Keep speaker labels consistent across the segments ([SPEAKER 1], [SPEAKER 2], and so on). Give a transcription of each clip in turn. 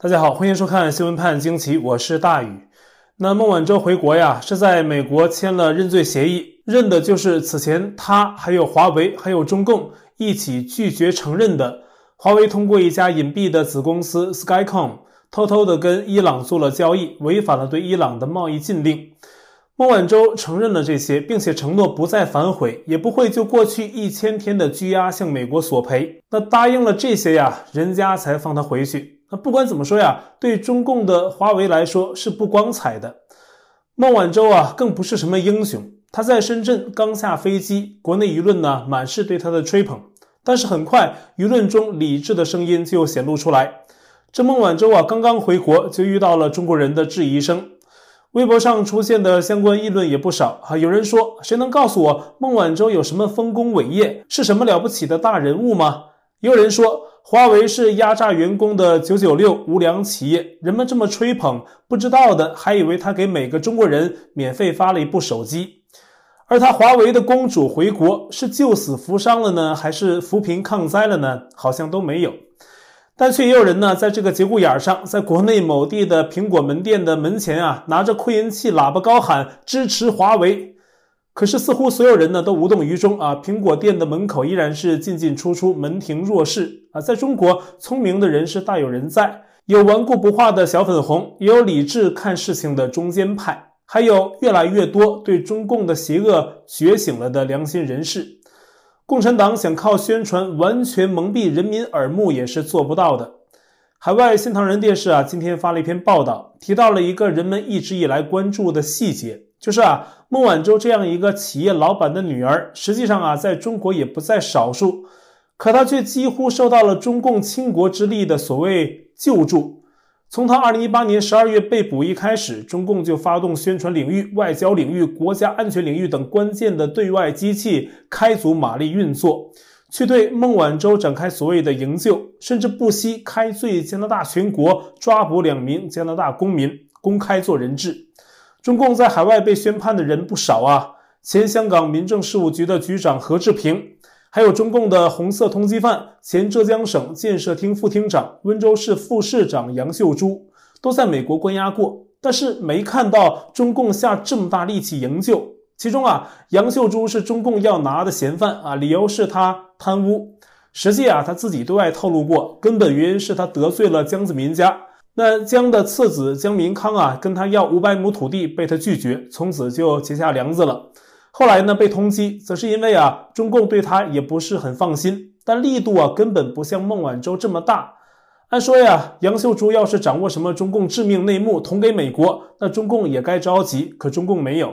[SPEAKER 1] 大家好，欢迎收看《新闻判惊奇》，我是大宇。那孟晚舟回国呀，是在美国签了认罪协议，认的就是此前他还有华为还有中共一起拒绝承认的，华为通过一家隐蔽的子公司 Skycom 偷偷的跟伊朗做了交易，违反了对伊朗的贸易禁令。孟晚舟承认了这些，并且承诺不再反悔，也不会就过去一千天的拘押向美国索赔。那答应了这些呀，人家才放他回去。那不管怎么说呀，对中共的华为来说是不光彩的。孟晚舟啊，更不是什么英雄。他在深圳刚下飞机，国内舆论呢满是对他的吹捧。但是很快，舆论中理智的声音就显露出来。这孟晚舟啊，刚刚回国就遇到了中国人的质疑声。微博上出现的相关议论也不少啊。有人说，谁能告诉我孟晚舟有什么丰功伟业，是什么了不起的大人物吗？也有人说。华为是压榨员工的九九六无良企业，人们这么吹捧，不知道的还以为他给每个中国人免费发了一部手机。而他华为的公主回国是救死扶伤了呢，还是扶贫抗灾了呢？好像都没有。但却也有人呢，在这个节骨眼上，在国内某地的苹果门店的门前啊，拿着扩音器喇叭高喊支持华为。可是，似乎所有人呢都无动于衷啊！苹果店的门口依然是进进出出，门庭若市啊！在中国，聪明的人是大有人在，有顽固不化的小粉红，也有理智看事情的中间派，还有越来越多对中共的邪恶觉醒了的良心人士。共产党想靠宣传完全蒙蔽人民耳目，也是做不到的。海外新唐人电视啊，今天发了一篇报道，提到了一个人们一直以来关注的细节。就是啊，孟晚舟这样一个企业老板的女儿，实际上啊，在中国也不在少数，可她却几乎受到了中共倾国之力的所谓救助。从她2018年12月被捕一开始，中共就发动宣传领域、外交领域、国家安全领域等关键的对外机器开足马力运作，去对孟晚舟展开所谓的营救，甚至不惜开罪加拿大全国，抓捕两名加拿大公民，公开做人质。中共在海外被宣判的人不少啊，前香港民政事务局的局长何志平，还有中共的红色通缉犯，前浙江省建设厅副厅长、温州市副市长杨秀珠，都在美国关押过，但是没看到中共下这么大力气营救。其中啊，杨秀珠是中共要拿的嫌犯啊，理由是他贪污，实际啊，他自己对外透露过，根本原因是他得罪了江泽民家。那江的次子江民康啊，跟他要五百亩土地，被他拒绝，从此就结下梁子了。后来呢，被通缉，则是因为啊，中共对他也不是很放心，但力度啊，根本不像孟晚舟这么大。按说呀，杨秀珠要是掌握什么中共致命内幕，捅给美国，那中共也该着急。可中共没有。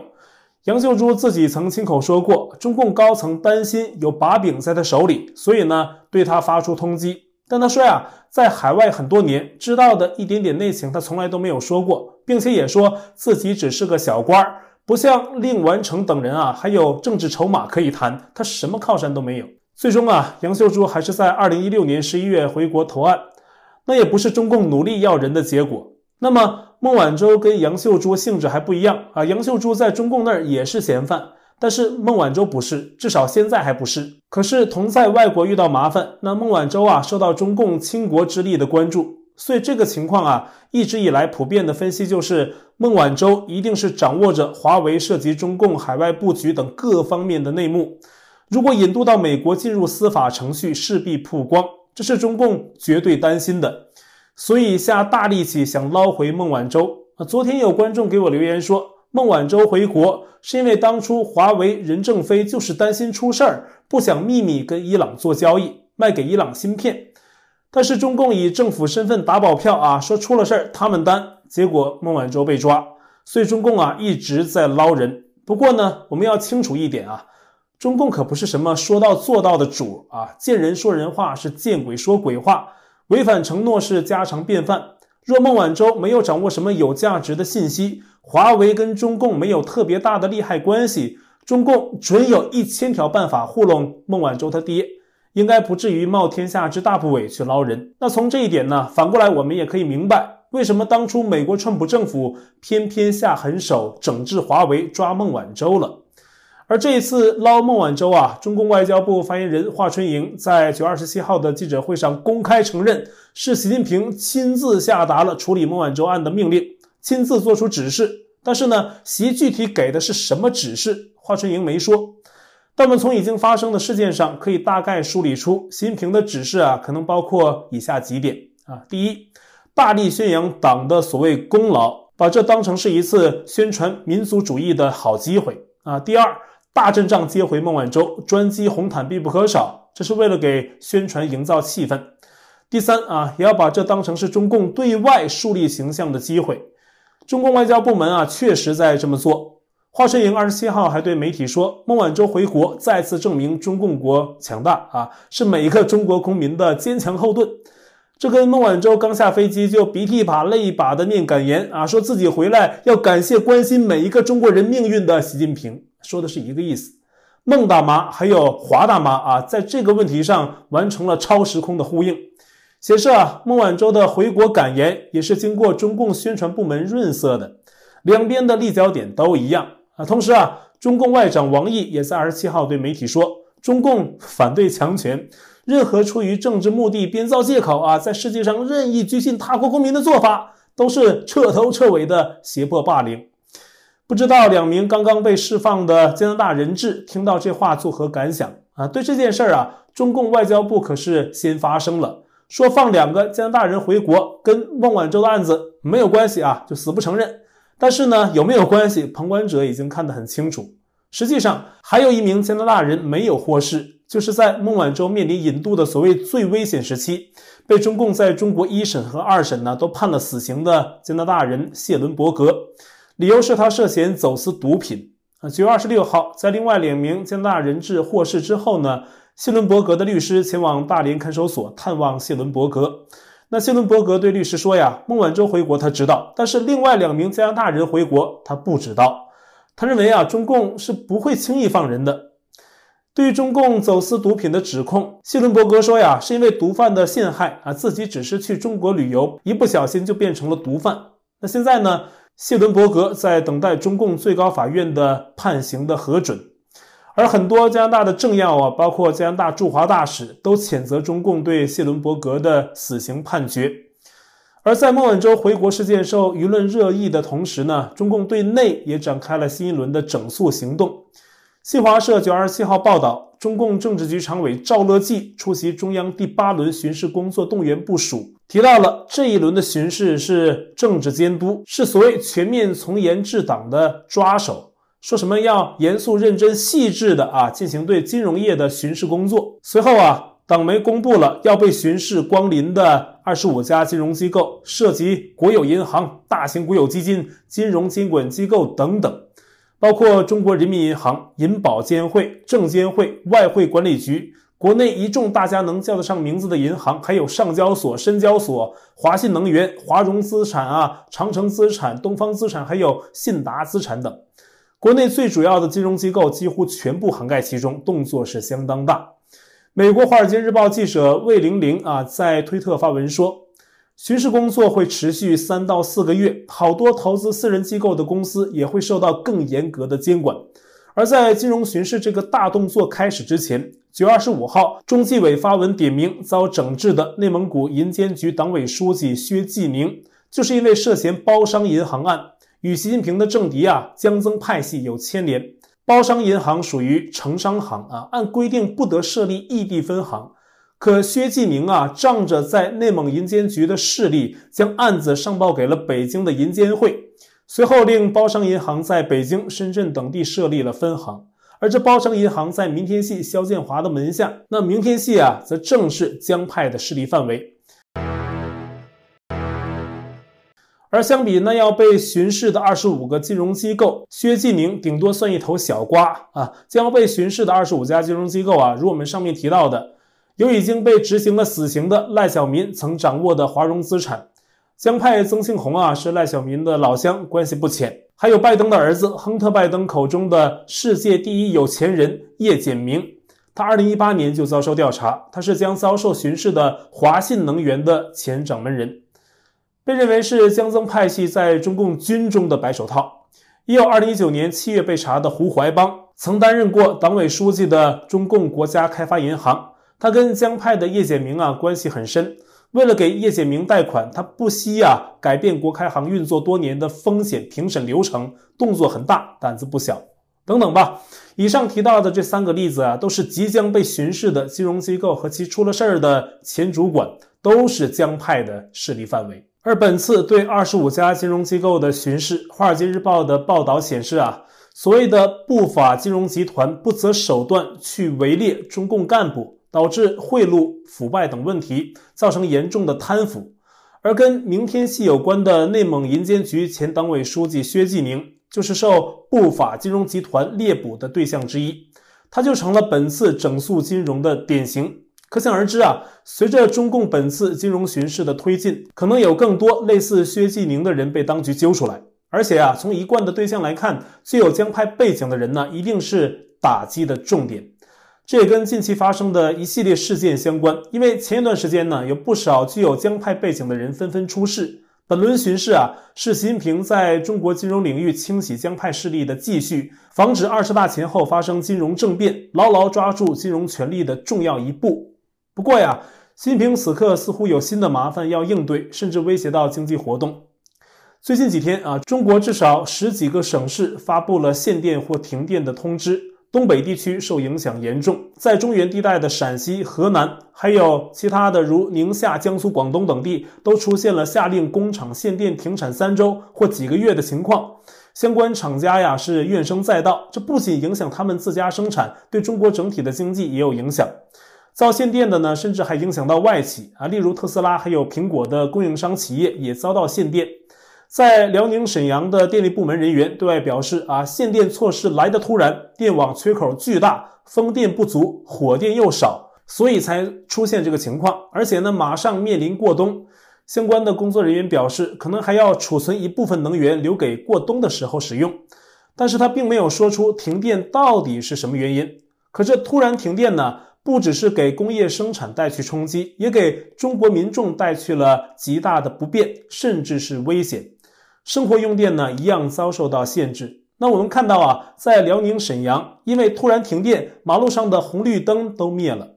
[SPEAKER 1] 杨秀珠自己曾亲口说过，中共高层担心有把柄在他手里，所以呢，对他发出通缉。但他说呀，在海外很多年，知道的一点点内情，他从来都没有说过，并且也说自己只是个小官儿，不像令完成等人啊，还有政治筹码可以谈，他什么靠山都没有。最终啊，杨秀珠还是在二零一六年十一月回国投案，那也不是中共努力要人的结果。那么孟晚舟跟杨秀珠性质还不一样啊，杨秀珠在中共那儿也是嫌犯。但是孟晚舟不是，至少现在还不是。可是同在外国遇到麻烦，那孟晚舟啊受到中共倾国之力的关注，所以这个情况啊一直以来普遍的分析就是孟晚舟一定是掌握着华为涉及中共海外布局等各方面的内幕。如果引渡到美国进入司法程序，势必曝光，这是中共绝对担心的，所以下大力气想捞回孟晚舟。啊，昨天有观众给我留言说。孟晚舟回国是因为当初华为任正非就是担心出事儿，不想秘密跟伊朗做交易，卖给伊朗芯片。但是中共以政府身份打保票啊，说出了事儿他们担，结果孟晚舟被抓，所以中共啊一直在捞人。不过呢，我们要清楚一点啊，中共可不是什么说到做到的主啊，见人说人话，是见鬼说鬼话，违反承诺是家常便饭。若孟晚舟没有掌握什么有价值的信息，华为跟中共没有特别大的利害关系，中共准有一千条办法糊弄孟晚舟他爹，应该不至于冒天下之大不韪去捞人。那从这一点呢，反过来我们也可以明白，为什么当初美国川普政府偏偏下狠手整治华为、抓孟晚舟了。而这一次捞孟晚舟啊，中共外交部发言人华春莹在九月二十七号的记者会上公开承认，是习近平亲自下达了处理孟晚舟案的命令，亲自做出指示。但是呢，习具体给的是什么指示，华春莹没说。但我们从已经发生的事件上可以大概梳理出，习近平的指示啊，可能包括以下几点啊：第一，大力宣扬党的所谓功劳，把这当成是一次宣传民族主义的好机会啊；第二。大阵仗接回孟晚舟，专机红毯必不可少，这是为了给宣传营造气氛。第三啊，也要把这当成是中共对外树立形象的机会。中共外交部门啊，确实在这么做。华春莹二十七号还对媒体说，孟晚舟回国再次证明中共国强大啊，是每一个中国公民的坚强后盾。这跟孟晚舟刚下飞机就鼻涕一把泪一把的念感言啊，说自己回来要感谢关心每一个中国人命运的习近平。说的是一个意思，孟大妈还有华大妈啊，在这个问题上完成了超时空的呼应，显示啊，孟晚舟的回国感言也是经过中共宣传部门润色的，两边的立脚点都一样啊。同时啊，中共外长王毅也在二十七号对媒体说，中共反对强权，任何出于政治目的编造借口啊，在世界上任意拘禁他国公民的做法，都是彻头彻尾的胁迫霸凌。不知道两名刚刚被释放的加拿大人质听到这话作何感想啊？对这件事儿啊，中共外交部可是先发声了，说放两个加拿大人回国跟孟晚舟的案子没有关系啊，就死不承认。但是呢，有没有关系，旁观者已经看得很清楚。实际上，还有一名加拿大人没有获释，就是在孟晚舟面临引渡的所谓最危险时期，被中共在中国一审和二审呢都判了死刑的加拿大人谢伦伯格。理由是他涉嫌走私毒品啊。九月二十六号，在另外两名加拿大人质获释之后呢，谢伦伯格的律师前往大连看守所探望谢伦伯格。那谢伦伯格对律师说呀：“孟晚舟回国他知道，但是另外两名加拿大人回国他不知道。他认为啊，中共是不会轻易放人的。”对于中共走私毒品的指控，谢伦伯格说呀：“是因为毒贩的陷害啊，自己只是去中国旅游，一不小心就变成了毒贩。那现在呢？”谢伦伯格在等待中共最高法院的判刑的核准，而很多加拿大的政要啊，包括加拿大驻华大使，都谴责中共对谢伦伯格的死刑判决。而在孟晚舟回国事件受舆论热议的同时呢，中共对内也展开了新一轮的整肃行动。新华社九月二十七号报道，中共政治局常委赵乐际出席中央第八轮巡视工作动员部署，提到了这一轮的巡视是政治监督，是所谓全面从严治党的抓手，说什么要严肃认真细致的啊进行对金融业的巡视工作。随后啊，党媒公布了要被巡视光临的二十五家金融机构，涉及国有银行、大型国有基金、金融监管机构等等。包括中国人民银行、银保监会、证监会、外汇管理局，国内一众大家能叫得上名字的银行，还有上交所、深交所、华信能源、华融资产啊、长城资产、东方资产，还有信达资产等，国内最主要的金融机构几乎全部涵盖其中，动作是相当大。美国《华尔街日报》记者魏玲玲啊，在推特发文说。巡视工作会持续三到四个月，好多投资私人机构的公司也会受到更严格的监管。而在金融巡视这个大动作开始之前，九月二十五号，中纪委发文点名遭整治的内蒙古银监局党委书记薛继明，就是因为涉嫌包商银行案，与习近平的政敌啊江增派系有牵连。包商银行属于城商行啊，按规定不得设立异地分行。可薛继明啊，仗着在内蒙银监局的势力，将案子上报给了北京的银监会，随后令包商银行在北京、深圳等地设立了分行。而这包商银行在明天系肖建华的门下，那明天系啊，则正是江派的势力范围。而相比那要被巡视的二十五个金融机构，薛继明顶多算一头小瓜啊。将要被巡视的二十五家金融机构啊，如我们上面提到的。有已经被执行了死刑的赖小民曾掌握的华融资产，江派曾庆红啊是赖小民的老乡，关系不浅。还有拜登的儿子亨特·拜登口中的世界第一有钱人叶简明，他二零一八年就遭受调查，他是将遭受巡视的华信能源的前掌门人，被认为是江增派系在中共军中的白手套。也有二零一九年七月被查的胡怀邦，曾担任过党委书记的中共国家开发银行，他跟江派的叶简明啊关系很深。为了给叶简明贷款，他不惜啊改变国开行运作多年的风险评审流程，动作很大，胆子不小。等等吧。以上提到的这三个例子啊，都是即将被巡视的金融机构和其出了事儿的前主管，都是江派的势力范围。而本次对二十五家金融机构的巡视，《华尔街日报》的报道显示啊，所谓的不法金融集团不择手段去围猎中共干部，导致贿赂、腐败等问题，造成严重的贪腐。而跟明天系有关的内蒙银监局前党委书记薛继宁，就是受不法金融集团猎捕的对象之一，他就成了本次整肃金融的典型。可想而知啊，随着中共本次金融巡视的推进，可能有更多类似薛继宁的人被当局揪出来。而且啊，从一贯的对象来看，具有江派背景的人呢，一定是打击的重点。这也跟近期发生的一系列事件相关，因为前一段时间呢，有不少具有江派背景的人纷纷出事。本轮巡视啊，是习近平在中国金融领域清洗江派势力的继续，防止二十大前后发生金融政变，牢牢抓住金融权力的重要一步。不过呀，习近平此刻似乎有新的麻烦要应对，甚至威胁到经济活动。最近几天啊，中国至少十几个省市发布了限电或停电的通知，东北地区受影响严重，在中原地带的陕西、河南，还有其他的如宁夏、江苏、广东等地，都出现了下令工厂限电停产三周或几个月的情况。相关厂家呀是怨声载道，这不仅影响他们自家生产，对中国整体的经济也有影响。造限电的呢，甚至还影响到外企啊，例如特斯拉，还有苹果的供应商企业也遭到限电。在辽宁沈阳的电力部门人员对外表示啊，限电措施来得突然，电网缺口巨大，风电不足，火电又少，所以才出现这个情况。而且呢，马上面临过冬，相关的工作人员表示，可能还要储存一部分能源留给过冬的时候使用。但是他并没有说出停电到底是什么原因。可这突然停电呢？不只是给工业生产带去冲击，也给中国民众带去了极大的不便，甚至是危险。生活用电呢，一样遭受到限制。那我们看到啊，在辽宁沈阳，因为突然停电，马路上的红绿灯都灭了。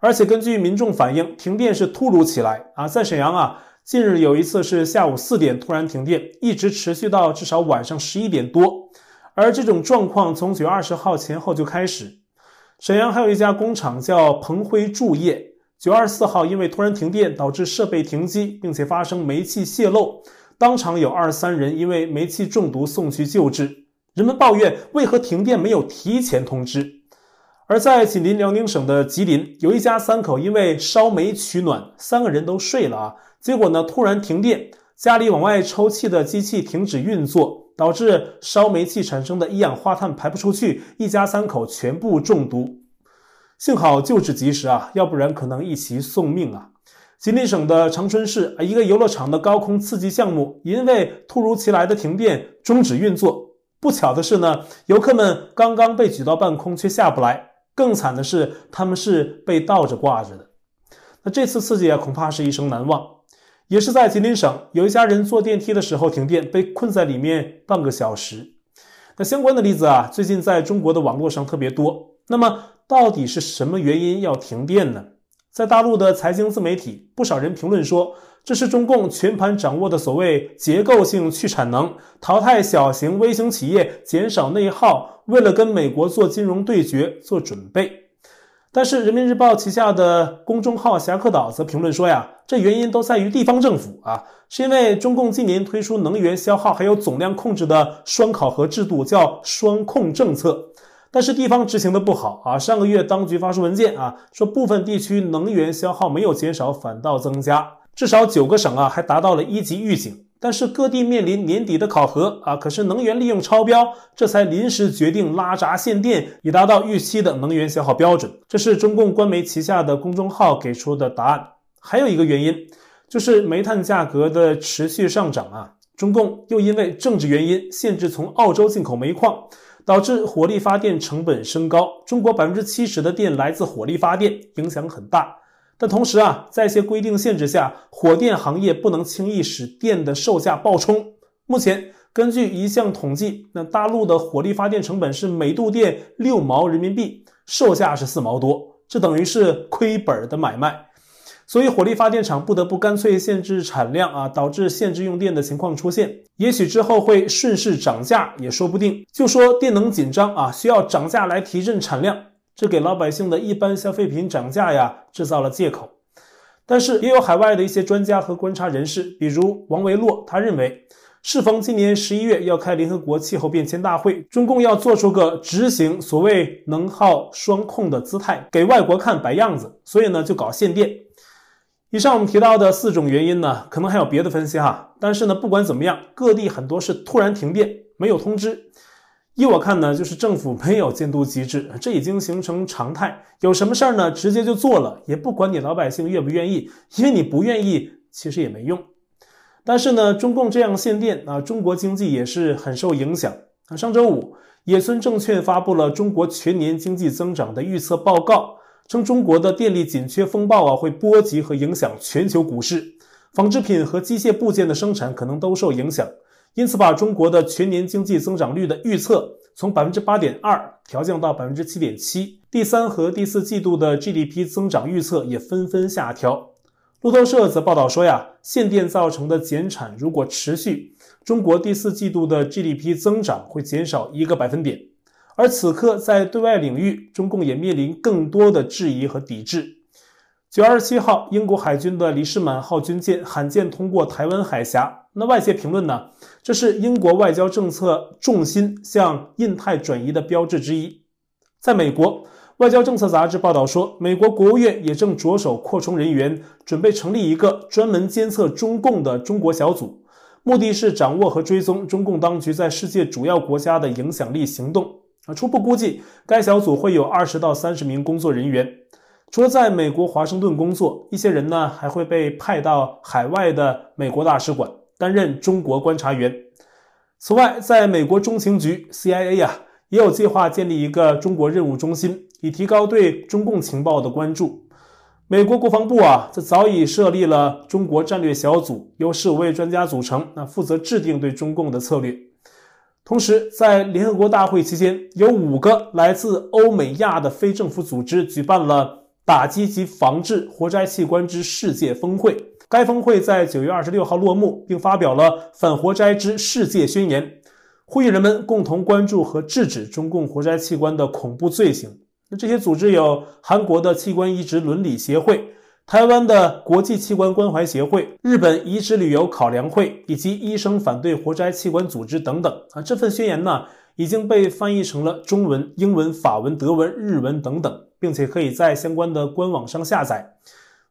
[SPEAKER 1] 而且根据民众反映，停电是突如其来啊。在沈阳啊，近日有一次是下午四点突然停电，一直持续到至少晚上十一点多。而这种状况从九月二十号前后就开始。沈阳还有一家工厂叫鹏辉铸业，九月二十四号因为突然停电，导致设备停机，并且发生煤气泄漏，当场有二十三人因为煤气中毒送去救治。人们抱怨为何停电没有提前通知。而在紧邻辽宁省的吉林，有一家三口因为烧煤取暖，三个人都睡了啊，结果呢突然停电，家里往外抽气的机器停止运作。导致烧煤气产生的一氧化碳排不出去，一家三口全部中毒。幸好救治及时啊，要不然可能一起送命啊。吉林省的长春市一个游乐场的高空刺激项目，因为突如其来的停电终止运作。不巧的是呢，游客们刚刚被举到半空却下不来。更惨的是，他们是被倒着挂着的。那这次刺激啊，恐怕是一生难忘。也是在吉林省，有一家人坐电梯的时候停电，被困在里面半个小时。那相关的例子啊，最近在中国的网络上特别多。那么，到底是什么原因要停电呢？在大陆的财经自媒体，不少人评论说，这是中共全盘掌握的所谓结构性去产能，淘汰小型微型企业，减少内耗，为了跟美国做金融对决做准备。但是，人民日报旗下的公众号“侠客岛”则评论说呀，这原因都在于地方政府啊，是因为中共近年推出能源消耗还有总量控制的双考核制度，叫双控政策。但是地方执行的不好啊，上个月当局发出文件啊，说部分地区能源消耗没有减少，反倒增加，至少九个省啊还达到了一级预警。但是各地面临年底的考核啊，可是能源利用超标，这才临时决定拉闸限电，以达到预期的能源消耗标准。这是中共官媒旗下的公众号给出的答案。还有一个原因，就是煤炭价格的持续上涨啊，中共又因为政治原因限制从澳洲进口煤矿，导致火力发电成本升高。中国百分之七十的电来自火力发电，影响很大。但同时啊，在一些规定限制下，火电行业不能轻易使电的售价暴冲。目前根据一项统计，那大陆的火力发电成本是每度电六毛人民币，售价是四毛多，这等于是亏本的买卖。所以火力发电厂不得不干脆限制产量啊，导致限制用电的情况出现。也许之后会顺势涨价也说不定。就说电能紧张啊，需要涨价来提振产量，这给老百姓的一般消费品涨价呀制造了借口。但是也有海外的一些专家和观察人士，比如王维洛，他认为。适逢今年十一月要开联合国气候变迁大会，中共要做出个执行所谓能耗双控的姿态，给外国看摆样子，所以呢就搞限电。以上我们提到的四种原因呢，可能还有别的分析哈，但是呢不管怎么样，各地很多是突然停电，没有通知。依我看呢，就是政府没有监督机制，这已经形成常态。有什么事儿呢，直接就做了，也不管你老百姓愿不愿意，因为你不愿意，其实也没用。但是呢，中共这样限电啊，中国经济也是很受影响。上周五，野村证券发布了中国全年经济增长的预测报告，称中国的电力紧缺风暴啊会波及和影响全球股市，纺织品和机械部件的生产可能都受影响，因此把中国的全年经济增长率的预测从百分之八点二调降到百分之七点七，第三和第四季度的 GDP 增长预测也纷纷下调。路透社则报道说呀，限电造成的减产如果持续，中国第四季度的 GDP 增长会减少一个百分点。而此刻在对外领域，中共也面临更多的质疑和抵制。九月二十七号，英国海军的李士满号军舰罕见通过台湾海峡。那外界评论呢，这是英国外交政策重心向印太转移的标志之一。在美国。外交政策杂志报道说，美国国务院也正着手扩充人员，准备成立一个专门监测中共的中国小组，目的是掌握和追踪中共当局在世界主要国家的影响力行动。啊，初步估计，该小组会有二十到三十名工作人员。除了在美国华盛顿工作，一些人呢还会被派到海外的美国大使馆担任中国观察员。此外，在美国中情局 CIA 呀。也有计划建立一个中国任务中心，以提高对中共情报的关注。美国国防部啊，这早已设立了中国战略小组，由十五位专家组成，那负责制定对中共的策略。同时，在联合国大会期间，有五个来自欧美亚的非政府组织举办了打击及防治活摘器官之世界峰会。该峰会在九月二十六号落幕，并发表了反活摘之世界宣言。呼吁人们共同关注和制止中共活摘器官的恐怖罪行。那这些组织有韩国的器官移植伦理协会、台湾的国际器官关怀协会、日本移植旅游考量会以及医生反对活摘器官组织等等。啊，这份宣言呢已经被翻译成了中文、英文、法文、德文、日文等等，并且可以在相关的官网上下载。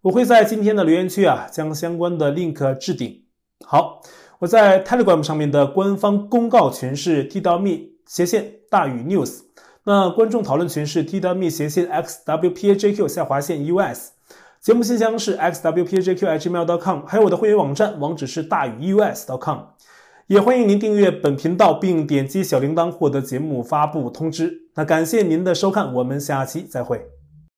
[SPEAKER 1] 我会在今天的留言区啊将相关的 link 置顶。好。我在 Telegram 上面的官方公告群是 t.me 斜线大宇 news，那观众讨论群是 t.me 斜线 xwpajq 下划线 us，节目信箱是 xwpjqhmail.com，还有我的会员网站网址是大宇 us.com，也欢迎您订阅本频道并点击小铃铛获得节目发布通知。那感谢您的收看，我们下期再会。